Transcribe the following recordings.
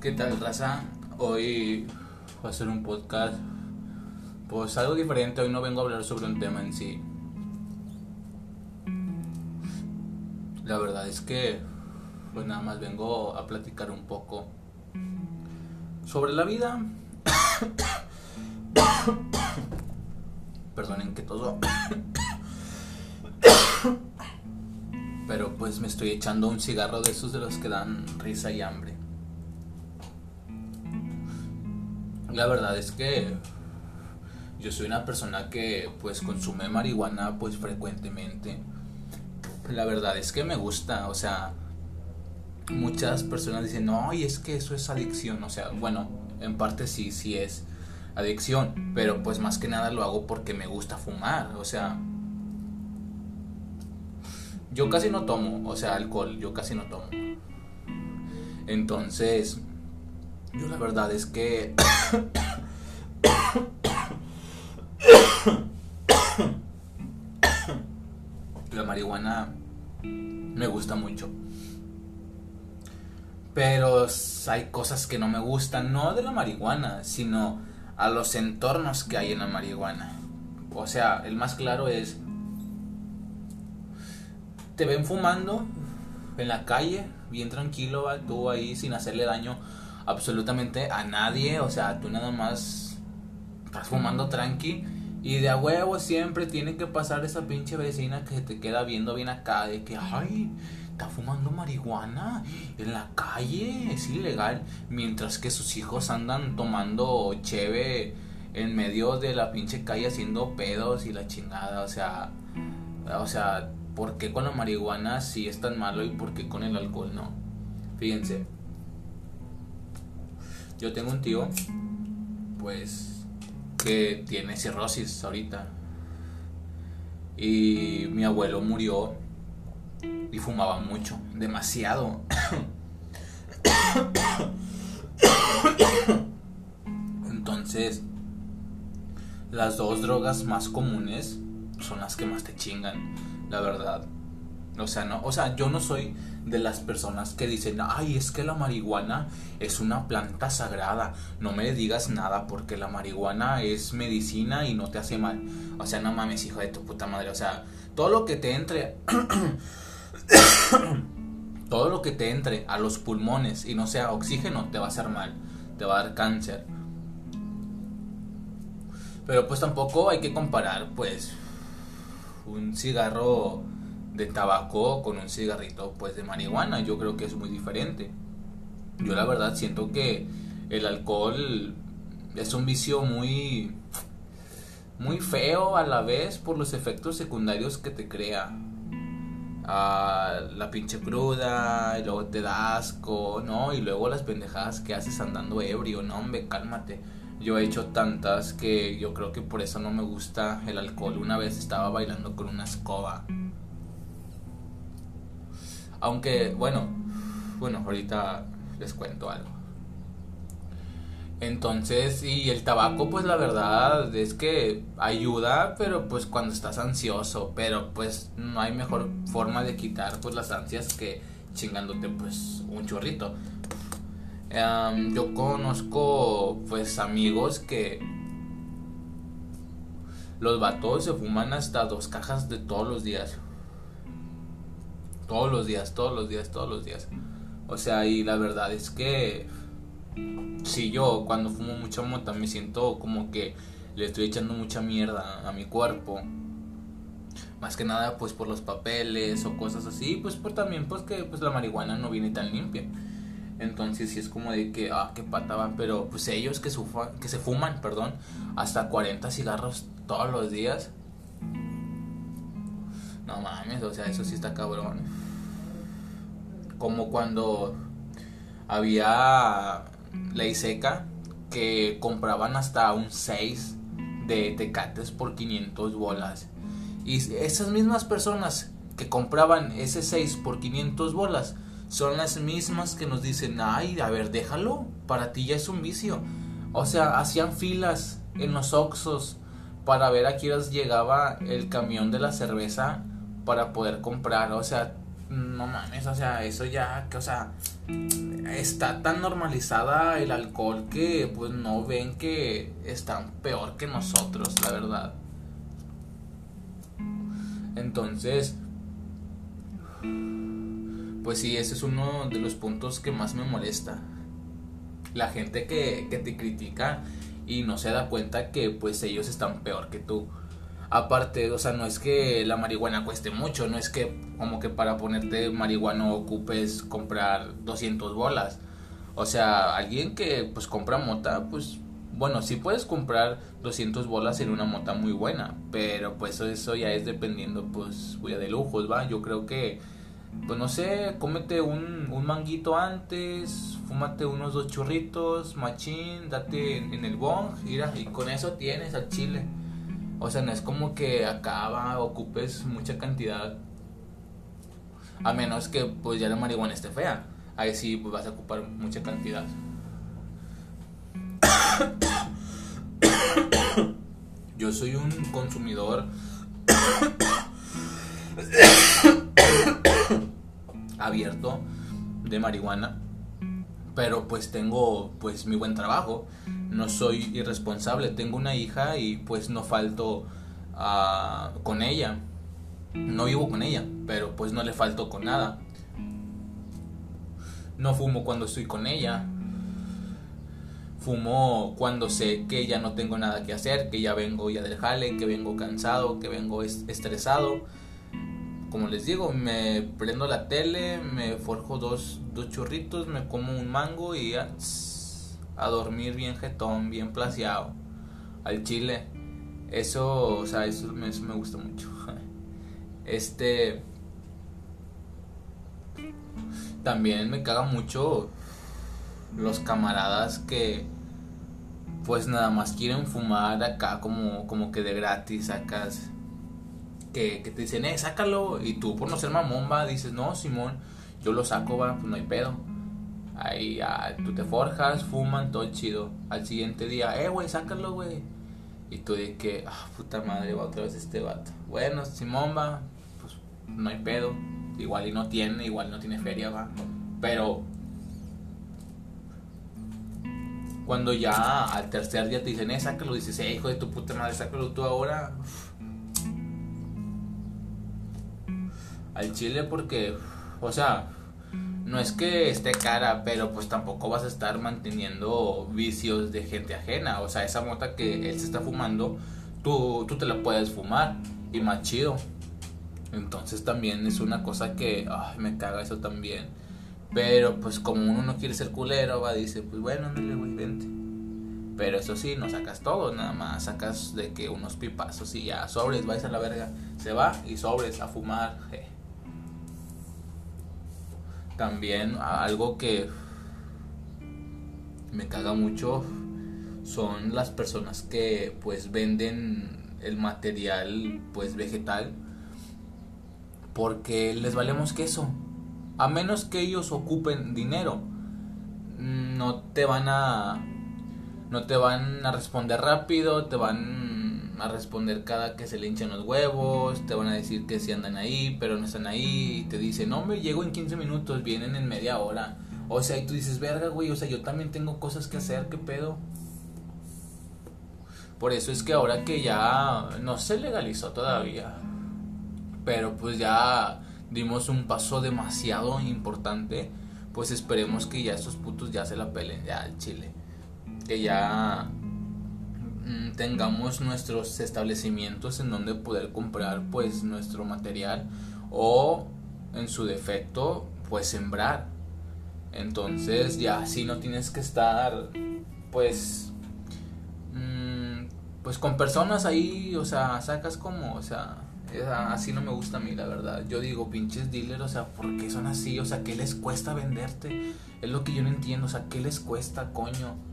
¿Qué tal, raza? Hoy voy a hacer un podcast. Pues algo diferente. Hoy no vengo a hablar sobre un tema en sí. La verdad es que, pues nada más vengo a platicar un poco sobre la vida. Perdonen que todo. Pero pues me estoy echando un cigarro de esos de los que dan risa y hambre. La verdad es que yo soy una persona que pues consume marihuana pues frecuentemente. La verdad es que me gusta, o sea, muchas personas dicen, no, y es que eso es adicción, o sea, bueno, en parte sí, sí es adicción, pero pues más que nada lo hago porque me gusta fumar, o sea, yo casi no tomo, o sea, alcohol, yo casi no tomo. Entonces, yo la verdad es que... la marihuana me gusta mucho. Pero hay cosas que no me gustan, no de la marihuana, sino a los entornos que hay en la marihuana. O sea, el más claro es, te ven fumando en la calle, bien tranquilo, tú ahí sin hacerle daño absolutamente a nadie, o sea, tú nada más estás fumando tranqui y de a huevo siempre tiene que pasar esa pinche vecina que se te queda viendo bien acá de que, ay, está fumando marihuana en la calle, es ilegal, mientras que sus hijos andan tomando cheve en medio de la pinche calle haciendo pedos y la chingada, o sea, o sea, ¿por qué con la marihuana sí es tan malo y por qué con el alcohol no? Fíjense, yo tengo un tío, pues, que tiene cirrosis ahorita. Y mi abuelo murió y fumaba mucho, demasiado. Entonces, las dos drogas más comunes son las que más te chingan, la verdad. O sea, no, o sea, yo no soy de las personas que dicen, ay, es que la marihuana es una planta sagrada, no me digas nada porque la marihuana es medicina y no te hace mal. O sea, no mames, hijo de tu puta madre, o sea, todo lo que te entre, todo lo que te entre a los pulmones y no sea oxígeno te va a hacer mal, te va a dar cáncer. Pero pues tampoco hay que comparar, pues, un cigarro de tabaco con un cigarrito pues de marihuana. Yo creo que es muy diferente. Yo la verdad siento que el alcohol es un vicio muy muy feo a la vez por los efectos secundarios que te crea. Ah, la pinche cruda, y luego te da asco, ¿no? Y luego las pendejadas que haces andando ebrio, no, hombre, cálmate. Yo he hecho tantas que yo creo que por eso no me gusta el alcohol. Una vez estaba bailando con una escoba aunque, bueno, bueno, ahorita les cuento algo. Entonces, y el tabaco, pues la verdad es que ayuda, pero pues cuando estás ansioso, pero pues no hay mejor forma de quitar pues las ansias que chingándote pues un chorrito. yo conozco pues amigos que los vatos se fuman hasta dos cajas de todos los días. Todos los días, todos los días, todos los días. O sea, y la verdad es que si yo cuando fumo mucha mota me siento como que le estoy echando mucha mierda a mi cuerpo. Más que nada pues por los papeles o cosas así, pues por también pues que pues la marihuana no viene tan limpia. Entonces sí es como de que, ah, qué pata van, pero pues ellos que, que se fuman, perdón, hasta 40 cigarros todos los días. No mames, o sea, eso sí está cabrón como cuando había ley seca que compraban hasta un 6 de tecates por 500 bolas. Y esas mismas personas que compraban ese 6 por 500 bolas son las mismas que nos dicen, ay, a ver, déjalo, para ti ya es un vicio. O sea, hacían filas en los Oxos para ver a quién llegaba el camión de la cerveza para poder comprar. O sea, no mames, o sea, eso ya, que, o sea, está tan normalizada el alcohol que pues no ven que están peor que nosotros, la verdad. Entonces, pues sí, ese es uno de los puntos que más me molesta. La gente que, que te critica y no se da cuenta que pues ellos están peor que tú. Aparte, o sea, no es que la marihuana cueste mucho, no es que como que para ponerte marihuana ocupes comprar 200 bolas. O sea, alguien que pues compra mota, pues bueno, sí puedes comprar 200 bolas en una mota muy buena, pero pues eso ya es dependiendo pues voy de lujos, va. Yo creo que pues no sé, cómete un, un manguito antes, fúmate unos dos churritos, machín, date en, el bong, mira, y con eso tienes al chile. O sea, no es como que acaba, ocupes mucha cantidad. A menos que pues ya la marihuana esté fea. Ahí sí pues vas a ocupar mucha cantidad. Yo soy un consumidor abierto de marihuana pero pues tengo pues mi buen trabajo, no soy irresponsable, tengo una hija y pues no falto uh, con ella, no vivo con ella, pero pues no le falto con nada, no fumo cuando estoy con ella, fumo cuando sé que ya no tengo nada que hacer, que ya vengo ya del jale, que vengo cansado, que vengo estresado. Como les digo, me prendo la tele, me forjo dos, dos churritos, me como un mango y a, a dormir bien jetón, bien placeado. Al chile. Eso, o sea, eso eso me gusta mucho. Este. También me caga mucho los camaradas que pues nada más quieren fumar acá como, como que de gratis, sacas que, te dicen, eh, sácalo. Y tú, por no ser mamón, va, dices, no, Simón, yo lo saco, va, pues no hay pedo. Ahí ya, tú te forjas, fuman, todo chido. Al siguiente día, eh, güey, sácalo, güey. Y tú de que, ah, puta madre, va otra vez este vato. Bueno, Simón va, pues no hay pedo. Igual y no tiene, igual no tiene feria, va. Pero cuando ya al tercer día te dicen, eh, sácalo, dices, eh, hijo de tu puta madre, sácalo tú ahora. al chile porque, o sea, no es que esté cara, pero pues tampoco vas a estar manteniendo vicios de gente ajena. O sea, esa mota que él se está fumando, tú, tú te la puedes fumar y más chido. Entonces también es una cosa que ay, me caga eso también. Pero pues como uno no quiere ser culero, va, dice, pues bueno, ándale, güey, vente. Pero eso sí, no sacas todo, nada más sacas de que unos pipazos y ya, sobres, vais a la verga. Se va y sobres a fumar. También algo que me caga mucho son las personas que pues venden el material pues vegetal porque les valemos queso. A menos que ellos ocupen dinero, no te van a no te van a responder rápido, te van a responder cada que se le hinchan los huevos, te van a decir que sí andan ahí, pero no están ahí, y te dicen, no, me llego en 15 minutos, vienen en media hora. O sea, y tú dices, verga, güey, o sea, yo también tengo cosas que hacer, ¿qué pedo? Por eso es que ahora que ya no se legalizó todavía, pero pues ya dimos un paso demasiado importante, pues esperemos que ya estos putos ya se la pelen, ya al chile. Que ya tengamos nuestros establecimientos en donde poder comprar pues nuestro material o en su defecto pues sembrar entonces ya si no tienes que estar pues mm, pues con personas ahí o sea sacas como o sea así no me gusta a mí la verdad yo digo pinches dealers o sea ¿por qué son así? o sea ¿qué les cuesta venderte? es lo que yo no entiendo o sea ¿qué les cuesta coño?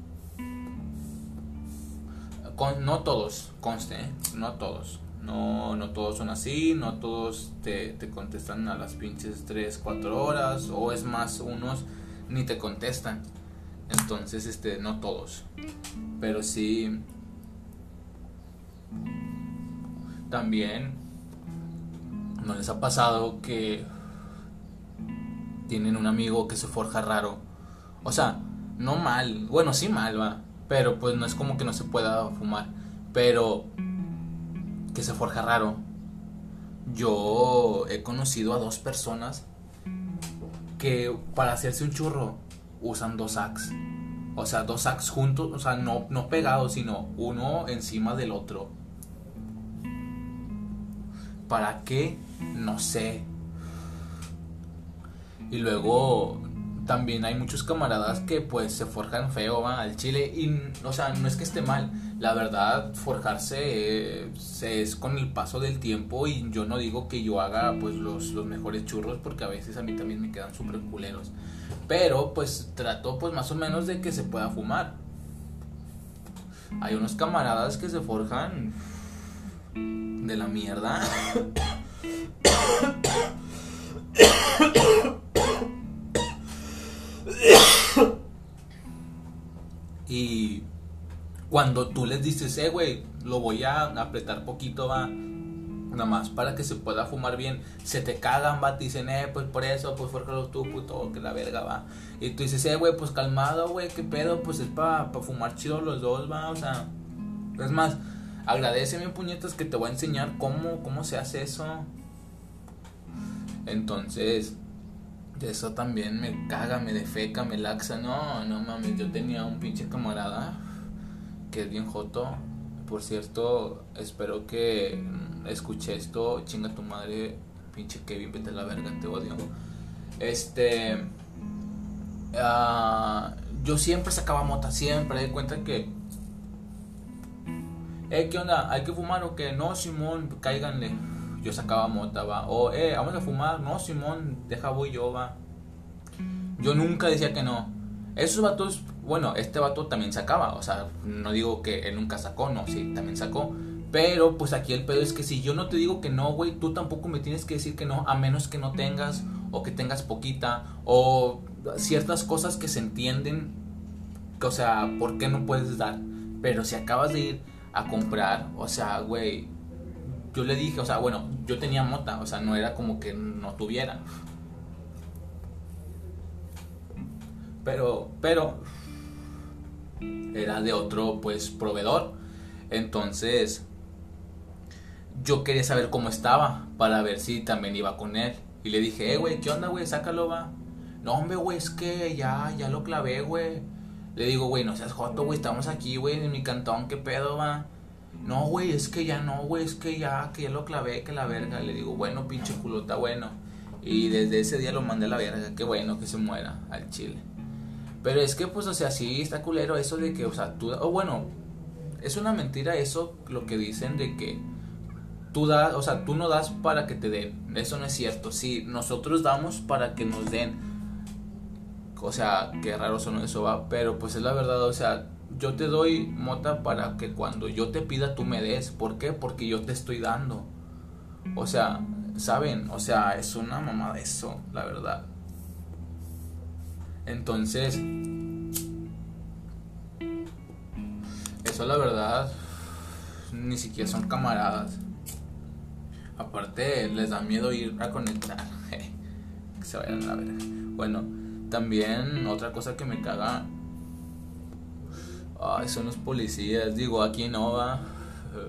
No todos, conste, ¿eh? no todos. No, no todos son así, no todos te, te, contestan a las pinches 3, 4 horas, o es más, unos ni te contestan. Entonces, este, no todos. Pero sí. También. ¿No les ha pasado que tienen un amigo que se forja raro. O sea, no mal, bueno, sí mal, va, pero pues no es como que no se pueda fumar, pero que se forja raro. Yo he conocido a dos personas que para hacerse un churro usan dos sacks. O sea, dos sacks juntos, o sea, no, no pegados, sino uno encima del otro. ¿Para qué? No sé. Y luego también hay muchos camaradas que pues se forjan feo ¿va? al chile y o sea no es que esté mal la verdad forjarse eh, es con el paso del tiempo y yo no digo que yo haga pues los, los mejores churros porque a veces a mí también me quedan súper culeros pero pues trato pues más o menos de que se pueda fumar hay unos camaradas que se forjan de la mierda y cuando tú les dices, eh, güey, lo voy a apretar poquito, va, nada más para que se pueda fumar bien, se te cagan, va, te dicen, eh, pues por eso, pues fórjalo tú, puto, que la verga, va. Y tú dices, eh, güey, pues calmado, güey, qué pedo, pues es para pa fumar chido los dos, va, o sea. Es más, agradeceme, puñetas, que te voy a enseñar cómo, cómo se hace eso. Entonces, eso también me caga, me defeca, me laxa. No, no mames, yo tenía un pinche camarada que es bien joto. Por cierto, espero que escuche esto. Chinga tu madre, pinche Kevin, vete a la verga, te odio. Este. Uh, yo siempre sacaba mota, siempre. De cuenta que. Eh, ¿qué onda? ¿Hay que fumar o qué? No, Simón, cáiganle yo sacaba mota, va. O, eh, vamos a fumar. No, Simón, deja voy yo, va. Yo nunca decía que no. Esos vatos, bueno, este vato también sacaba. O sea, no digo que él nunca sacó, no, sí, también sacó. Pero pues aquí el pedo es que si yo no te digo que no, güey, tú tampoco me tienes que decir que no, a menos que no tengas o que tengas poquita o ciertas cosas que se entienden, o sea, ¿por qué no puedes dar? Pero si acabas de ir a comprar, o sea, güey, yo le dije, o sea, bueno, yo tenía mota, o sea, no era como que no tuviera. Pero, pero, era de otro, pues, proveedor. Entonces, yo quería saber cómo estaba para ver si también iba con él. Y le dije, eh, güey, ¿qué onda, güey? Sácalo, va. No, hombre, güey, es que ya, ya lo clavé, güey. Le digo, güey, no seas joto, güey, estamos aquí, güey, en mi cantón, ¿qué pedo, va? No, güey, es que ya no, güey, es que ya, que ya lo clavé, que la verga. Le digo, bueno, pinche culo, está bueno. Y desde ese día lo mandé a la verga, qué bueno que se muera al chile. Pero es que, pues, o sea, sí está culero eso de que, o sea, tú, o bueno, es una mentira eso, lo que dicen de que tú das, o sea, tú no das para que te den. Eso no es cierto. Sí, nosotros damos para que nos den. O sea, qué raro son eso va, pero pues es la verdad, o sea, yo te doy mota para que cuando yo te pida tú me des. ¿Por qué? Porque yo te estoy dando. O sea, ¿saben? O sea, es una mamada eso, la verdad. Entonces, eso la verdad, ni siquiera son camaradas. Aparte, les da miedo ir a conectar. que se vayan a ver. Bueno, también otra cosa que me caga Ay, son los policías. Digo, aquí no va.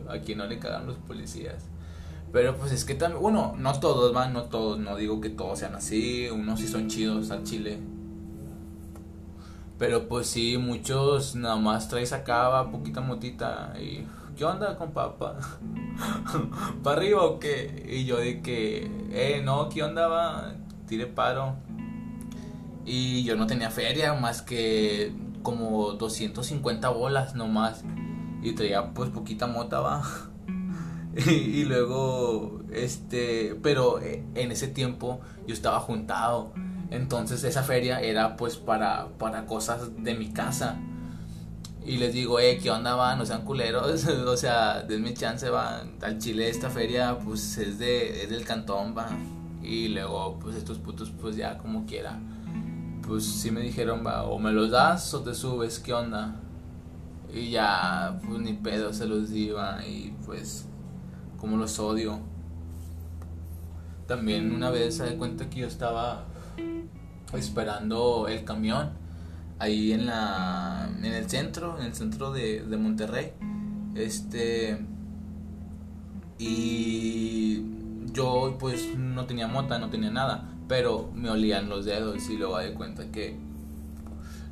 Aquí no le cagan los policías. Pero pues es que también, bueno, no todos van, no todos, no digo que todos sean así, unos sí son chidos al chile. Pero pues sí, muchos nada más traes acá, poquita motita y ¿qué onda con papá? ¿Para arriba o qué? Y yo de que, eh, no, ¿qué onda va? Tire paro. Y yo no tenía feria más que como 250 bolas nomás. Y traía pues poquita mota, va. y, luego, este, pero eh, en ese tiempo yo estaba juntado. Entonces esa feria era pues para, para cosas de mi casa. Y les digo, eh, ¿qué onda va? No sean culeros. o sea, denme chance, va. Al Chile esta feria pues es, de, es del cantón, va. Y luego pues estos putos pues ya como quiera pues sí me dijeron, va, o me los das o te subes, ¿qué onda? Y ya, pues ni pedo se los iba y pues como los odio. También una vez se da cuenta que yo estaba esperando el camión ahí en la en el centro, en el centro de, de Monterrey. Este y yo pues no tenía mota, no tenía nada, pero me olían los dedos y luego de cuenta que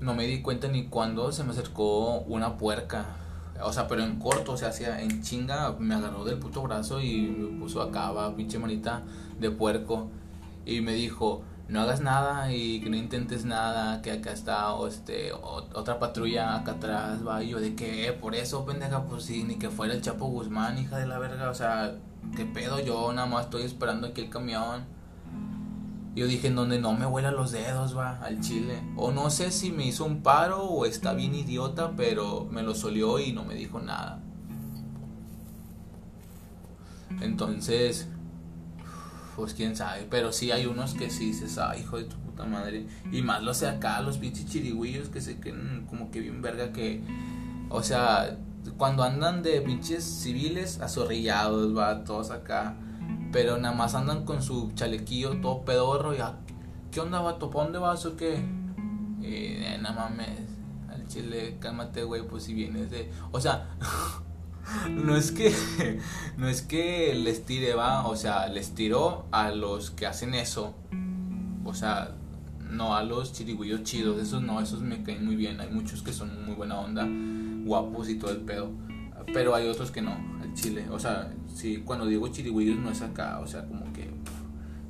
no me di cuenta ni cuando se me acercó una puerca. O sea, pero en corto, o sea, en chinga, me agarró del puto brazo y me puso acá, va, pinche manita de puerco. Y me dijo, no hagas nada y que no intentes nada, que acá está este, otra patrulla acá atrás, va, y yo de que, por eso, pendeja, pues sí, ni que fuera el Chapo Guzmán, hija de la verga, o sea, qué pedo, yo nada más estoy esperando aquí el camión. Yo dije, en donde no me huela los dedos, va, al chile. O no sé si me hizo un paro o está bien idiota, pero me lo solió y no me dijo nada. Entonces, pues quién sabe. Pero sí hay unos que sí dices, ay, hijo de tu puta madre. Y más lo sé acá, los pinches chirigüillos que se queden como que bien verga que. O sea, cuando andan de pinches civiles azorrillados, va, todos acá. Pero nada más andan con su chalequillo todo pedorro y ah, ¿qué onda, vato? ¿Para dónde vas o qué? Y eh, nada mames, al chile, cálmate, güey, pues si vienes de. O sea. no es que no es que les tire va o sea les tiró a los que hacen eso o sea no a los chirigüillos chidos esos no esos me caen muy bien hay muchos que son muy buena onda guapos y todo el pedo pero hay otros que no el chile o sea si cuando digo chirigüillos no es acá o sea como que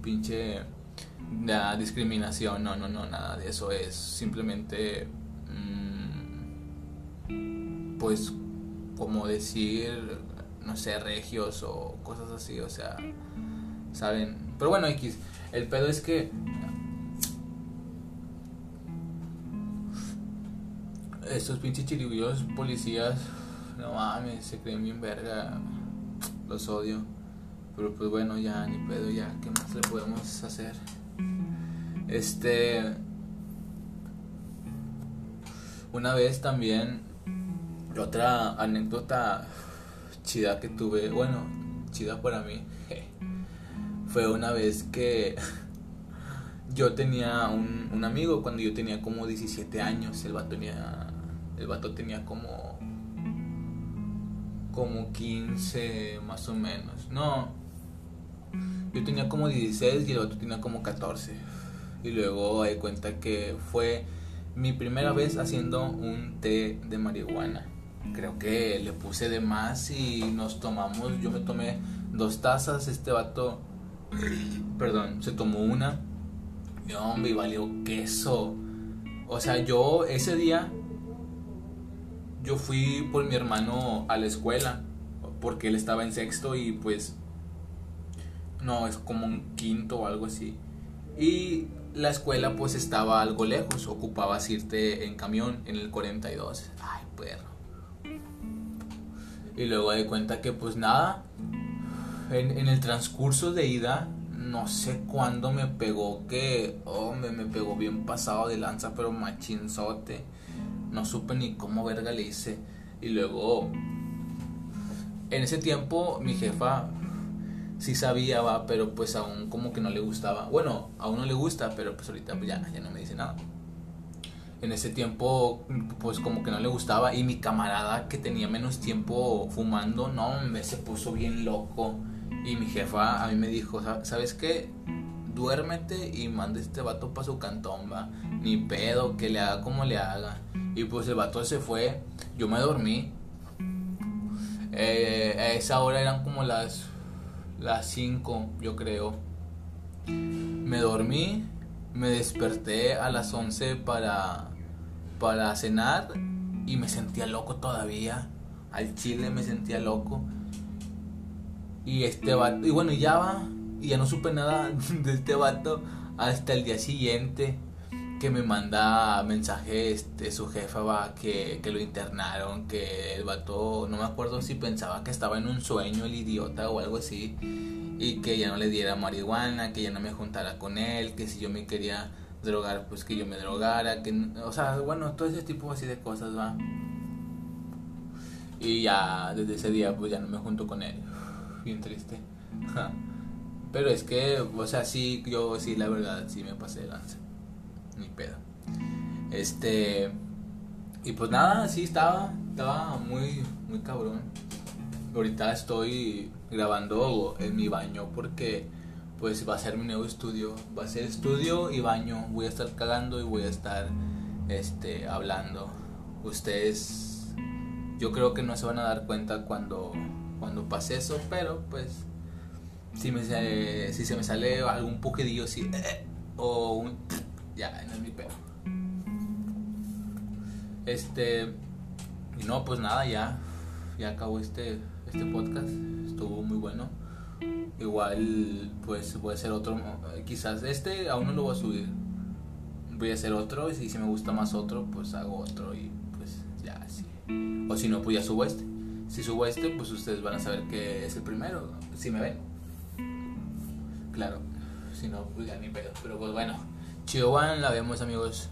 pinche la discriminación no no no nada de eso es simplemente mm, pues como decir, no sé, regios o cosas así, o sea, ¿saben? Pero bueno, X, el pedo es que... Estos pinches chirigüillos policías, no mames, se creen bien verga, los odio. Pero pues bueno, ya ni pedo, ya, ¿qué más le podemos hacer? Este... Una vez también otra anécdota chida que tuve, bueno, chida para mí, fue una vez que yo tenía un, un, amigo cuando yo tenía como 17 años, el vato tenía, el vato tenía como, como 15 más o menos, no, yo tenía como 16 y el vato tenía como 14. Y luego di cuenta que fue mi primera vez haciendo un té de marihuana creo que le puse de más y nos tomamos, yo me tomé dos tazas, este vato, perdón, se tomó una, hombre, y valió queso. O sea, yo ese día, yo fui por mi hermano a la escuela, porque él estaba en sexto y pues, no, es como un quinto o algo así. Y la escuela pues estaba algo lejos, ocupabas irte en camión en el 42. Ay, perro. Y luego de cuenta que pues nada, en, el transcurso de ida, no sé cuándo me pegó que, hombre, me pegó bien pasado de lanza, pero machinzote. No supe ni cómo verga le hice. Y luego, en ese tiempo, mi jefa sí sabía, va, pero pues aún como que no le gustaba. Bueno, aún no le gusta, pero pues ahorita pues ya, ya no me dice nada en ese tiempo pues como que no le gustaba y mi camarada que tenía menos tiempo fumando, no, me se puso bien loco y mi jefa a mí me dijo, ¿sabes qué? Duérmete y manda este vato para su cantón. Ni pedo, que le haga como le haga. Y pues el vato se fue, yo me dormí. Eh, a esa hora eran como las las 5, yo creo. Me dormí me desperté a las 11 para, para cenar y me sentía loco todavía. Al chile me sentía loco. Y este vato, y bueno, ya va, y ya no supe nada de este vato hasta el día siguiente que me manda mensaje este, su jefa va que, que, lo internaron, que el vato, no me acuerdo si pensaba que estaba en un sueño el idiota o algo así, y que ya no le diera marihuana, que ya no me juntara con él, que si yo me quería drogar, pues que yo me drogara, que, o sea, bueno, todo ese tipo así de cosas, va. Y ya desde ese día pues ya no me junto con él. Bien triste. Pero es que, o sea, sí, yo sí, la verdad, sí me pasé de lanza. Ni pedo. Este. Y pues nada, sí estaba. Estaba muy, muy cabrón. Ahorita estoy grabando en mi baño porque pues va a ser mi nuevo estudio. Va a ser estudio y baño. Voy a estar cagando y voy a estar este hablando. Ustedes yo creo que no se van a dar cuenta cuando cuando pase eso, pero pues si me si se me sale algún pujedillo así eh, o un ya no es mi pedo. Este no pues nada, ya ya acabó este este podcast. Estuvo muy bueno. Igual, pues voy a hacer otro. Quizás este aún no lo voy a subir. Voy a hacer otro. Y si me gusta más otro, pues hago otro. Y pues ya, sí. O si no, pues ya subo este. Si subo este, pues ustedes van a saber que es el primero. Si me ven. Claro. Si no, pues ya ni pedo. Pero pues bueno. Chido One, la vemos amigos.